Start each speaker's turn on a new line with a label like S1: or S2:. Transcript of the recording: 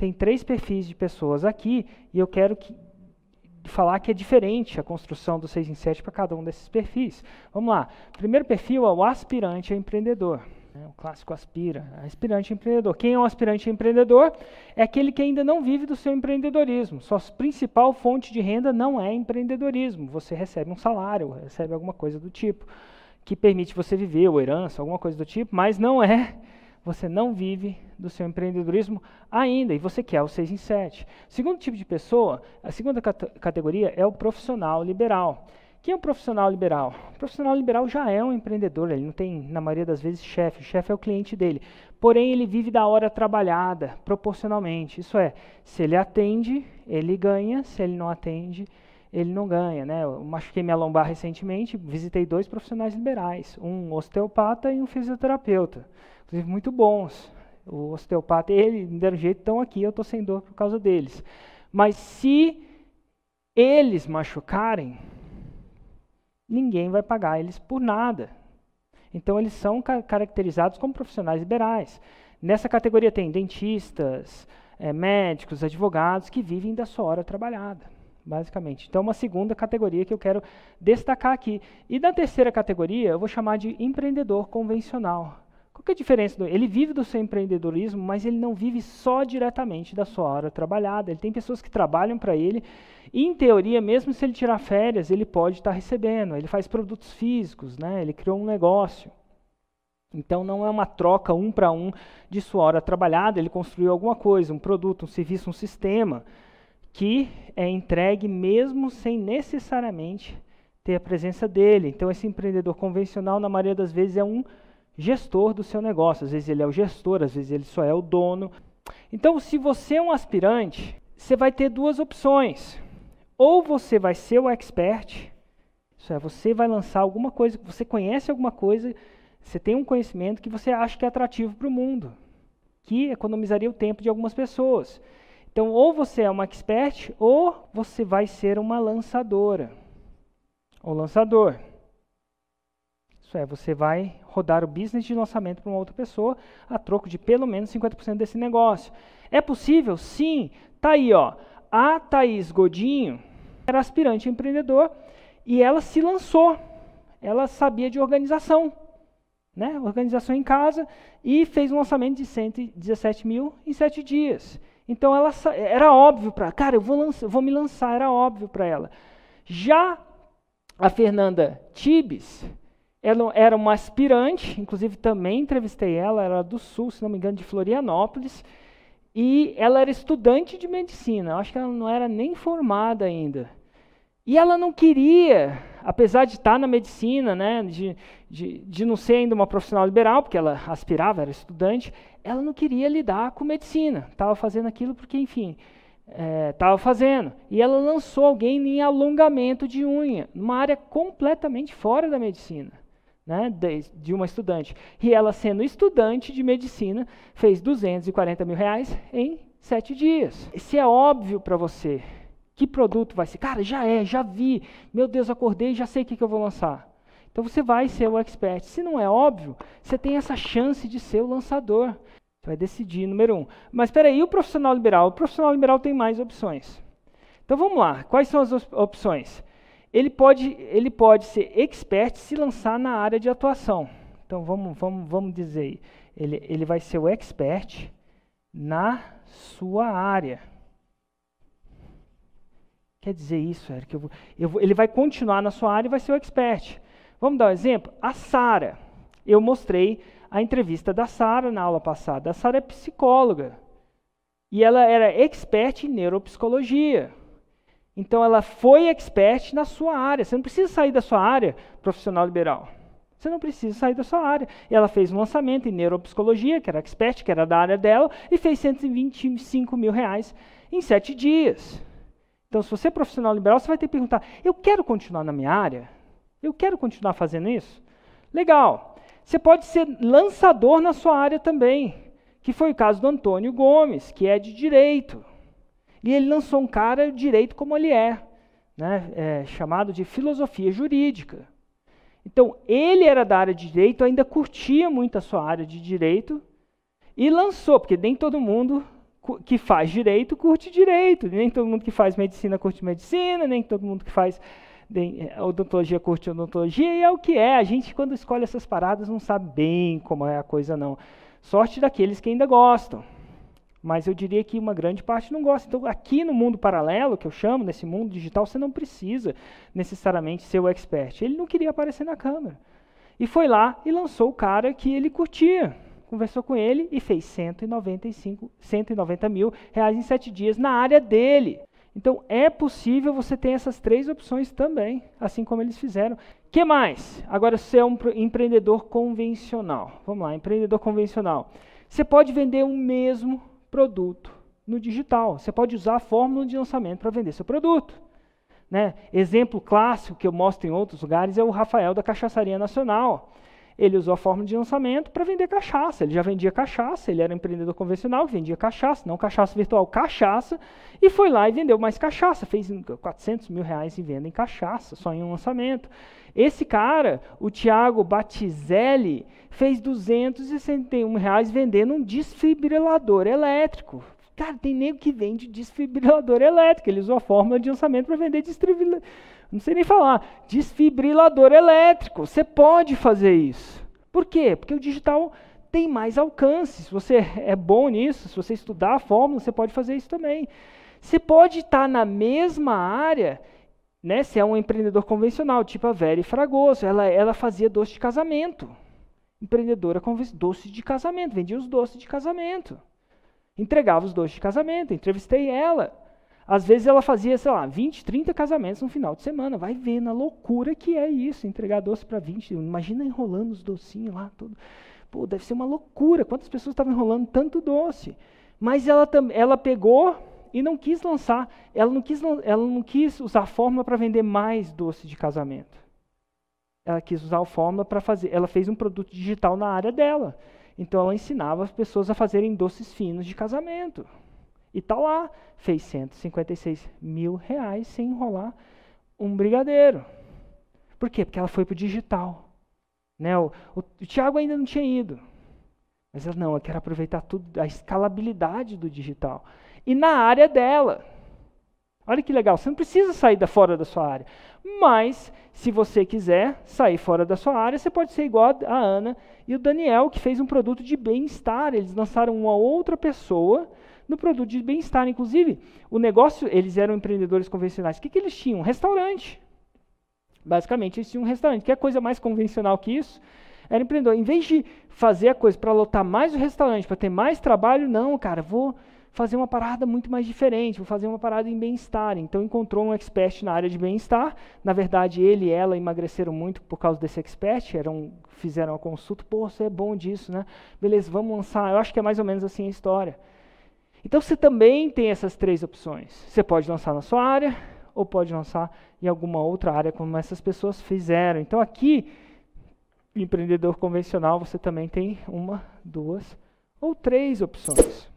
S1: tem três perfis de pessoas aqui e eu quero que, falar que é diferente a construção do 6 em 7 para cada um desses perfis. Vamos lá. O primeiro perfil é o aspirante a empreendedor. É o clássico aspira, aspirante empreendedor. Quem é um aspirante empreendedor? É aquele que ainda não vive do seu empreendedorismo. Sua principal fonte de renda não é empreendedorismo. Você recebe um salário, recebe alguma coisa do tipo, que permite você viver, ou herança, alguma coisa do tipo, mas não é você não vive do seu empreendedorismo ainda e você quer o 6 em 7. Segundo tipo de pessoa, a segunda categoria é o profissional liberal. Quem é o profissional liberal? O profissional liberal já é um empreendedor, ele não tem, na maioria das vezes, chefe. O chefe é o cliente dele. Porém, ele vive da hora trabalhada, proporcionalmente. Isso é, se ele atende, ele ganha, se ele não atende, ele não ganha. Né? Eu machuquei minha lombar recentemente, visitei dois profissionais liberais, um osteopata e um fisioterapeuta inclusive muito bons. O osteopata, ele me deram jeito, estão aqui, eu estou sem dor por causa deles. Mas se eles machucarem, ninguém vai pagar eles por nada. Então eles são ca caracterizados como profissionais liberais. Nessa categoria tem dentistas, é, médicos, advogados que vivem da sua hora trabalhada, basicamente. Então, uma segunda categoria que eu quero destacar aqui. E da terceira categoria, eu vou chamar de empreendedor convencional. Qual é a diferença? Ele vive do seu empreendedorismo, mas ele não vive só diretamente da sua hora trabalhada. Ele tem pessoas que trabalham para ele e, em teoria, mesmo se ele tirar férias, ele pode estar tá recebendo. Ele faz produtos físicos, né? ele criou um negócio. Então, não é uma troca um para um de sua hora trabalhada. Ele construiu alguma coisa, um produto, um serviço, um sistema que é entregue mesmo sem necessariamente ter a presença dele. Então, esse empreendedor convencional, na maioria das vezes, é um gestor do seu negócio. Às vezes ele é o gestor, às vezes ele só é o dono. Então, se você é um aspirante, você vai ter duas opções. Ou você vai ser o expert, isso é, você vai lançar alguma coisa, você conhece alguma coisa, você tem um conhecimento que você acha que é atrativo para o mundo, que economizaria o tempo de algumas pessoas. Então, ou você é uma expert, ou você vai ser uma lançadora, ou lançador. Isso é, você vai rodar o business de lançamento para uma outra pessoa a troco de pelo menos 50% desse negócio. É possível? Sim. Tá aí, ó. A Thaís Godinho era aspirante empreendedor e ela se lançou. Ela sabia de organização, né? Organização em casa e fez um lançamento de 117 mil em sete dias. Então ela era óbvio para, cara, eu vou, vou me lançar, era óbvio para ela. Já a Fernanda Tibes, ela era uma aspirante, inclusive também entrevistei ela, ela era do Sul, se não me engano, de Florianópolis, e ela era estudante de medicina, acho que ela não era nem formada ainda. E ela não queria, apesar de estar na medicina, né, de, de, de não ser ainda uma profissional liberal, porque ela aspirava, era estudante, ela não queria lidar com medicina, estava fazendo aquilo porque, enfim, estava é, fazendo. E ela lançou alguém em alongamento de unha, numa área completamente fora da medicina né, de, de, uma estudante. E ela, sendo estudante de medicina, fez 240 mil reais em sete dias. Se é óbvio para você que produto vai ser, cara, já é, já vi, meu Deus, acordei, já sei o que, que eu vou lançar. Então você vai ser o expert. Se não é óbvio, você tem essa chance de ser o lançador. Você vai decidir, número um. Mas espera aí, o profissional liberal? O profissional liberal tem mais opções. Então vamos lá, quais são as opções? ele pode, ele pode ser expert se lançar na área de atuação. Então vamos, vamos, vamos dizer, ele, ele vai ser o expert na sua área. Quer dizer isso, Eric? Eu vou, eu vou, ele vai continuar na sua área e vai ser o expert. Vamos dar um exemplo? A Sara. Eu mostrei a entrevista da Sara na aula passada. A Sara é psicóloga. E ela era expert em neuropsicologia. Então ela foi expert na sua área. Você não precisa sair da sua área profissional liberal. Você não precisa sair da sua área. E ela fez um lançamento em neuropsicologia, que era expert, que era da área dela, e fez 125 mil reais em sete dias. Então, se você é profissional liberal, você vai ter que perguntar: eu quero continuar na minha área? Eu quero continuar fazendo isso? Legal. Você pode ser lançador na sua área também, que foi o caso do Antônio Gomes, que é de direito. E ele lançou um cara direito como ele é, né, é, chamado de filosofia jurídica. Então, ele era da área de direito, ainda curtia muito a sua área de direito, e lançou, porque nem todo mundo que faz direito curte direito. Nem todo mundo que faz medicina curte medicina, nem todo mundo que faz é, odontologia curte odontologia, e é o que é. A gente, quando escolhe essas paradas, não sabe bem como é a coisa, não. Sorte daqueles que ainda gostam. Mas eu diria que uma grande parte não gosta. Então, aqui no mundo paralelo, que eu chamo, nesse mundo digital, você não precisa necessariamente ser o expert. Ele não queria aparecer na câmera. E foi lá e lançou o cara que ele curtia conversou com ele e fez 195, 190 mil reais em sete dias na área dele. Então é possível você ter essas três opções também, assim como eles fizeram. que mais? Agora você é um empreendedor convencional. Vamos lá, empreendedor convencional. Você pode vender o mesmo produto no digital. Você pode usar a fórmula de lançamento para vender seu produto. Né? Exemplo clássico que eu mostro em outros lugares é o Rafael da Cachaçaria Nacional ele usou a forma de lançamento para vender cachaça. Ele já vendia cachaça, ele era um empreendedor convencional, vendia cachaça, não cachaça virtual, cachaça, e foi lá e vendeu mais cachaça. Fez 400 mil reais em venda em cachaça, só em um lançamento. Esse cara, o Thiago Batizelli, fez 261 reais vendendo um desfibrilador elétrico. Cara, tem nego que vende desfibrilador elétrico. Ele usou a fórmula de lançamento para vender desfibrilador não sei nem falar, desfibrilador elétrico. Você pode fazer isso. Por quê? Porque o digital tem mais alcance. Se você é bom nisso, se você estudar a fórmula, você pode fazer isso também. Você pode estar na mesma área, né, se é um empreendedor convencional, tipo a Vera Fragoso, ela, ela fazia doce de casamento. Empreendedora doce de casamento, vendia os doces de casamento. Entregava os doces de casamento, entrevistei ela. Às vezes ela fazia, sei lá, 20, 30 casamentos no final de semana. Vai vendo a loucura que é isso, entregar doce para 20. Imagina enrolando os docinhos lá. Tudo. Pô, deve ser uma loucura. Quantas pessoas estavam enrolando tanto doce? Mas ela, ela pegou e não quis lançar. Ela não quis, ela não quis usar a fórmula para vender mais doce de casamento. Ela quis usar a fórmula para fazer. Ela fez um produto digital na área dela. Então ela ensinava as pessoas a fazerem doces finos de casamento. E está lá, fez 156 mil reais sem enrolar um brigadeiro. Por quê? Porque ela foi para o digital. Né? O, o, Tiago ainda não tinha ido. Mas ela, não, eu quero aproveitar tudo, a escalabilidade do digital. E na área dela. Olha que legal, você não precisa sair da fora da sua área. Mas, se você quiser sair fora da sua área, você pode ser igual a Ana e o Daniel, que fez um produto de bem-estar. Eles lançaram uma outra pessoa no produto de bem-estar. Inclusive, o negócio, eles eram empreendedores convencionais. O que, que eles tinham? Um restaurante. Basicamente, eles tinham um restaurante. Que é coisa mais convencional que isso? Era empreendedor. Em vez de fazer a coisa para lotar mais o restaurante, para ter mais trabalho, não, cara, vou fazer uma parada muito mais diferente, vou fazer uma parada em bem-estar. Então encontrou um expert na área de bem-estar. Na verdade, ele e ela emagreceram muito por causa desse expert, eram, fizeram a consulta, pô, você é bom disso, né? Beleza, vamos lançar. Eu acho que é mais ou menos assim a história. Então você também tem essas três opções. Você pode lançar na sua área ou pode lançar em alguma outra área, como essas pessoas fizeram. Então aqui, empreendedor convencional, você também tem uma, duas ou três opções.